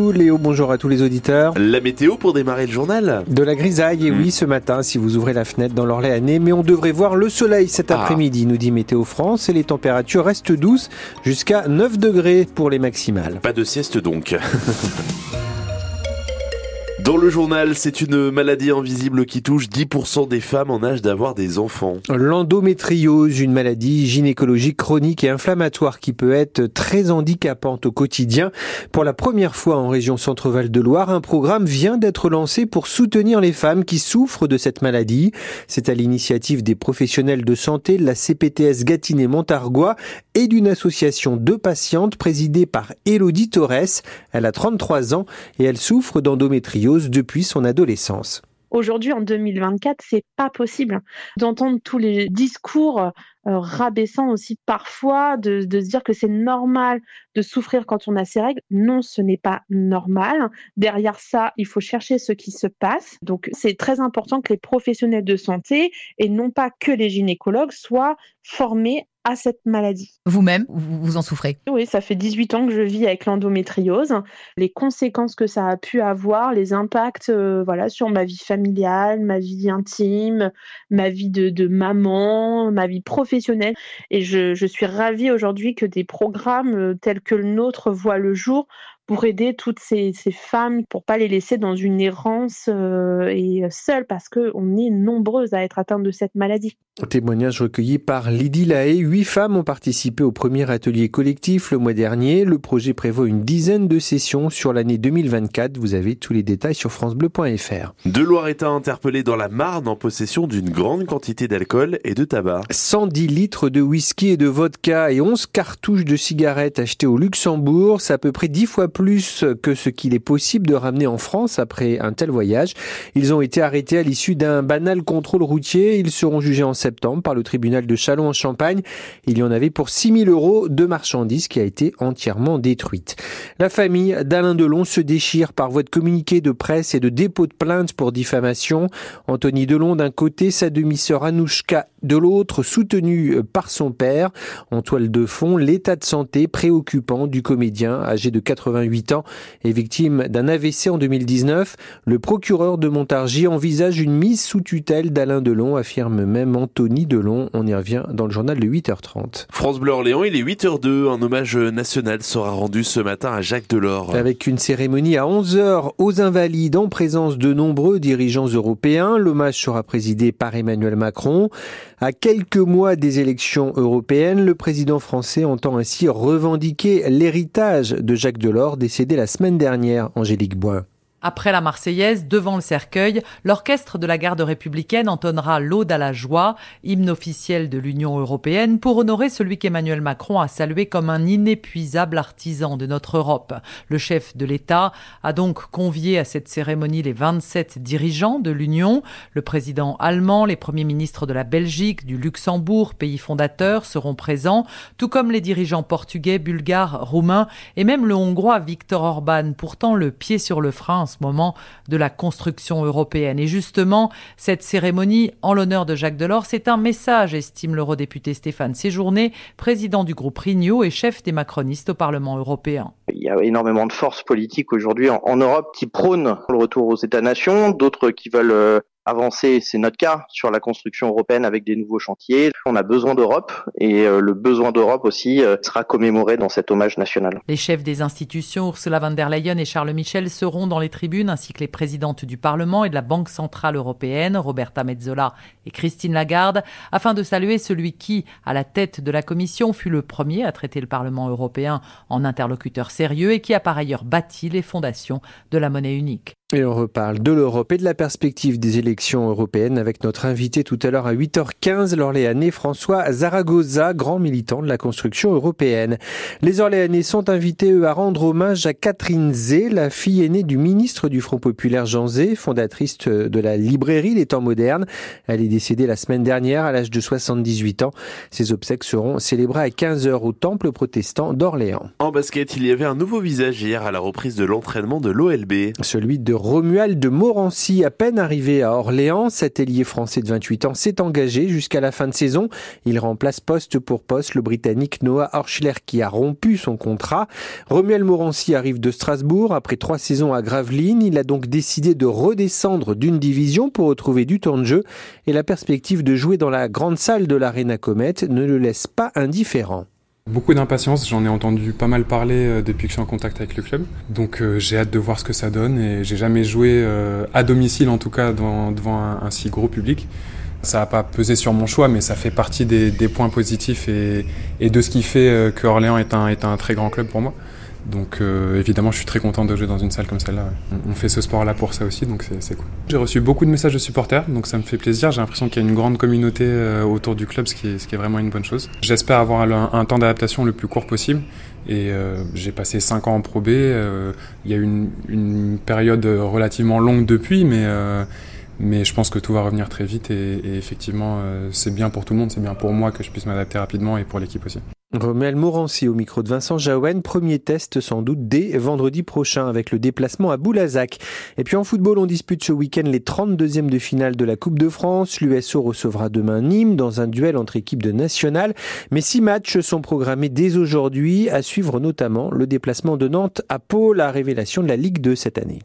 Léo, bonjour à tous les auditeurs. La météo pour démarrer le journal De la grisaille, et oui, ce matin, si vous ouvrez la fenêtre dans l'Orléanais, mais on devrait voir le soleil cet Ah. après-midi, nous dit Météo France, et les températures restent douces jusqu'à 9 degrés pour les maximales. Pas de sieste donc. Dans le journal, c'est une maladie invisible qui touche 10% des femmes en âge d'avoir des enfants. L'endométriose, une maladie gynécologique chronique et inflammatoire qui peut être très handicapante au quotidien. Pour la première fois en région Centre-Val de Loire, un programme vient d'être lancé pour soutenir les femmes qui souffrent de cette maladie. C'est à l'initiative des professionnels de santé de la CPTS Gâtinais Montargois et d'une association de patientes présidée par Elodie Torres. Elle a 33 ans et elle souffre d'endométriose depuis son adolescence. Aujourd'hui, en 2024, c'est pas possible d'entendre tous les discours euh, rabaissants aussi parfois, de, de se dire que c'est normal de souffrir quand on a ses règles. Non, ce n'est pas normal. Derrière ça, il faut chercher ce qui se passe. Donc, c'est très important que les professionnels de santé et non pas que les gynécologues soient formés à cette maladie. Vous-même, vous en souffrez Oui, ça fait 18 ans que je vis avec l'endométriose. Les conséquences que ça a pu avoir, les impacts euh, voilà, sur ma vie familiale, ma vie intime, ma vie de, de maman, ma vie professionnelle. Et je, je suis ravie aujourd'hui que des programmes euh, tels que le nôtre voient le jour pour aider toutes ces, ces femmes, pour pas les laisser dans une errance euh, et seules, parce qu'on est nombreuses à être atteintes de cette maladie. Témoignage recueilli par Lydie Lahaye. Huit femmes ont participé au premier atelier collectif le mois dernier. Le projet prévoit une dizaine de sessions sur l'année 2024. Vous avez tous les détails sur francebleu.fr. Deux Loiretains interpellés dans la Marne en possession d'une grande quantité d'alcool et de tabac. 110 litres de whisky et de vodka et 11 cartouches de cigarettes achetées au Luxembourg. C'est à peu près 10 fois plus que ce qu'il est possible de ramener en France après un tel voyage. Ils ont été arrêtés à l'issue d'un banal contrôle routier. Ils seront jugés en septembre par le tribunal de Châlons en Champagne. Il y en avait pour 6000 euros de marchandises qui a été entièrement détruite. La famille d'Alain Delon se déchire par voie de communiqué de presse et de dépôt de plainte pour diffamation. Anthony Delon d'un côté, sa demi-sœur Anouchka de l'autre, soutenue par son père. En toile de fond, l'état de santé préoccupant du comédien âgé de 88 ans et victime d'un AVC en 2019. Le procureur de Montargis envisage une mise sous tutelle d'Alain Delon, affirme même Anthony Delon. On y revient dans le journal de 8h30. France Bleu Orléans, il est 8h02. Un hommage national sera rendu ce matin à Jacques Delors. Avec une cérémonie à 11h aux Invalides en présence de nombreux dirigeants européens. L'hommage sera présidé par Emmanuel Macron. À quelques mois des élections européennes, le président français entend ainsi revendiquer l'héritage de Jacques Delors décédé la semaine dernière, Angélique Boin. Après la Marseillaise, devant le cercueil, l'orchestre de la garde républicaine entonnera l'Aude à la joie, hymne officiel de l'Union européenne, pour honorer celui qu'Emmanuel Macron a salué comme un inépuisable artisan de notre Europe. Le chef de l'État a donc convié à cette cérémonie les 27 dirigeants de l'Union. Le président allemand, les premiers ministres de la Belgique, du Luxembourg, pays fondateur, seront présents, tout comme les dirigeants portugais, bulgares, roumains et même le hongrois Viktor Orban, pourtant le pied sur le frein moment de la construction européenne. Et justement, cette cérémonie en l'honneur de Jacques Delors, c'est un message, estime l'eurodéputé Stéphane Séjourné, président du groupe Renew et chef des macronistes au Parlement européen. Il y a énormément de forces politiques aujourd'hui en, en, Europe qui prônent le retour aux États-nations, d'autres qui veulent euh, avancer, c'est notre cas, sur la construction européenne avec des nouveaux chantiers. On a besoin d'Europe et euh, le besoin d'Europe aussi euh, sera commémoré dans cet hommage national. Les chefs des institutions, Ursula von der Leyen et Charles Michel, seront dans les tribunes, ainsi que les présidentes du Parlement et de la Banque Centrale Européenne, Roberta Metzola et Christine Lagarde, afin de saluer celui qui, à la tête de la Commission, fut le premier à traiter le Parlement européen en interlocuteur sérieux et qui a par ailleurs bâti les fondations de la monnaie unique. Et on reparle de l'Europe et de la perspective des élections européennes avec notre invité tout à l'heure à 8h15, l'Orléanais François Zaragoza, grand militant de la construction européenne. Les Orléanais sont invités, eux, à rendre hommage à Catherine Zé, la fille aînée du ministre du Front Populaire Jean Zé, fondatrice de la librairie Les Temps Modernes. Elle est décédée la semaine dernière à l'âge de 78 ans. Ses obsèques seront célébrées à 15h au Temple protestant d'Orléans. En basket, il y avait un nouveau visage hier à la reprise de l'entraînement de l'OLB. Celui de de Romuald de Morancy, à peine arrivé à Orléans. Cet ailier français de 28 ans s'est engagé jusqu'à la fin de saison. Il remplace poste pour poste le Britannique Noah Orschler qui a rompu son contrat. Romuald Morancy arrive de Strasbourg après trois saisons à Gravelines. Il a donc décidé de redescendre d'une division pour retrouver du temps de jeu et la perspective de jouer dans la grande salle de l'Arena Comet ne le laisse pas indifférent. Beaucoup d'impatience, j'en ai entendu pas mal parler euh, depuis que je suis en contact avec le club. Donc euh, j'ai hâte de voir ce que ça donne et j'ai jamais joué euh, à domicile en tout cas devant un, si gros public. Ça n'a pas pesé sur mon choix mais ça fait partie des, points positifs et, de ce qui fait que Orléans est un très grand club pour moi. Donc euh, évidemment, je suis très content de jouer dans une salle comme celle-là. On fait ce sport-là pour ça aussi, donc c'est cool. J'ai reçu beaucoup de messages de supporters, donc ça me fait plaisir. J'ai l'impression qu'il y a une grande communauté euh, autour du club, ce qui est, ce qui est vraiment une bonne chose. J'espère avoir un, temps d'adaptation le plus court possible. Et euh, j'ai passé 5 ans en Pro B. il y a eu une, une, période relativement longue depuis, mais mais je pense que tout va revenir très vite et, et effectivement, c'est bien pour tout le monde, c'est bien pour moi que je puisse m'adapter rapidement et pour l'équipe aussi. Romel Morancy au micro de Vincent Jaouen. Premier test sans doute dès vendredi prochain avec le déplacement à Boulazac. Et puis en football, on dispute ce week-end les 32e de finale de la Coupe de France. L'USO recevra demain Nîmes dans un duel entre équipes de nationales. Mais six matchs sont programmés dès aujourd'hui, à suivre notamment le déplacement de Nantes à Pau, la révélation de la Ligue 2 cette année.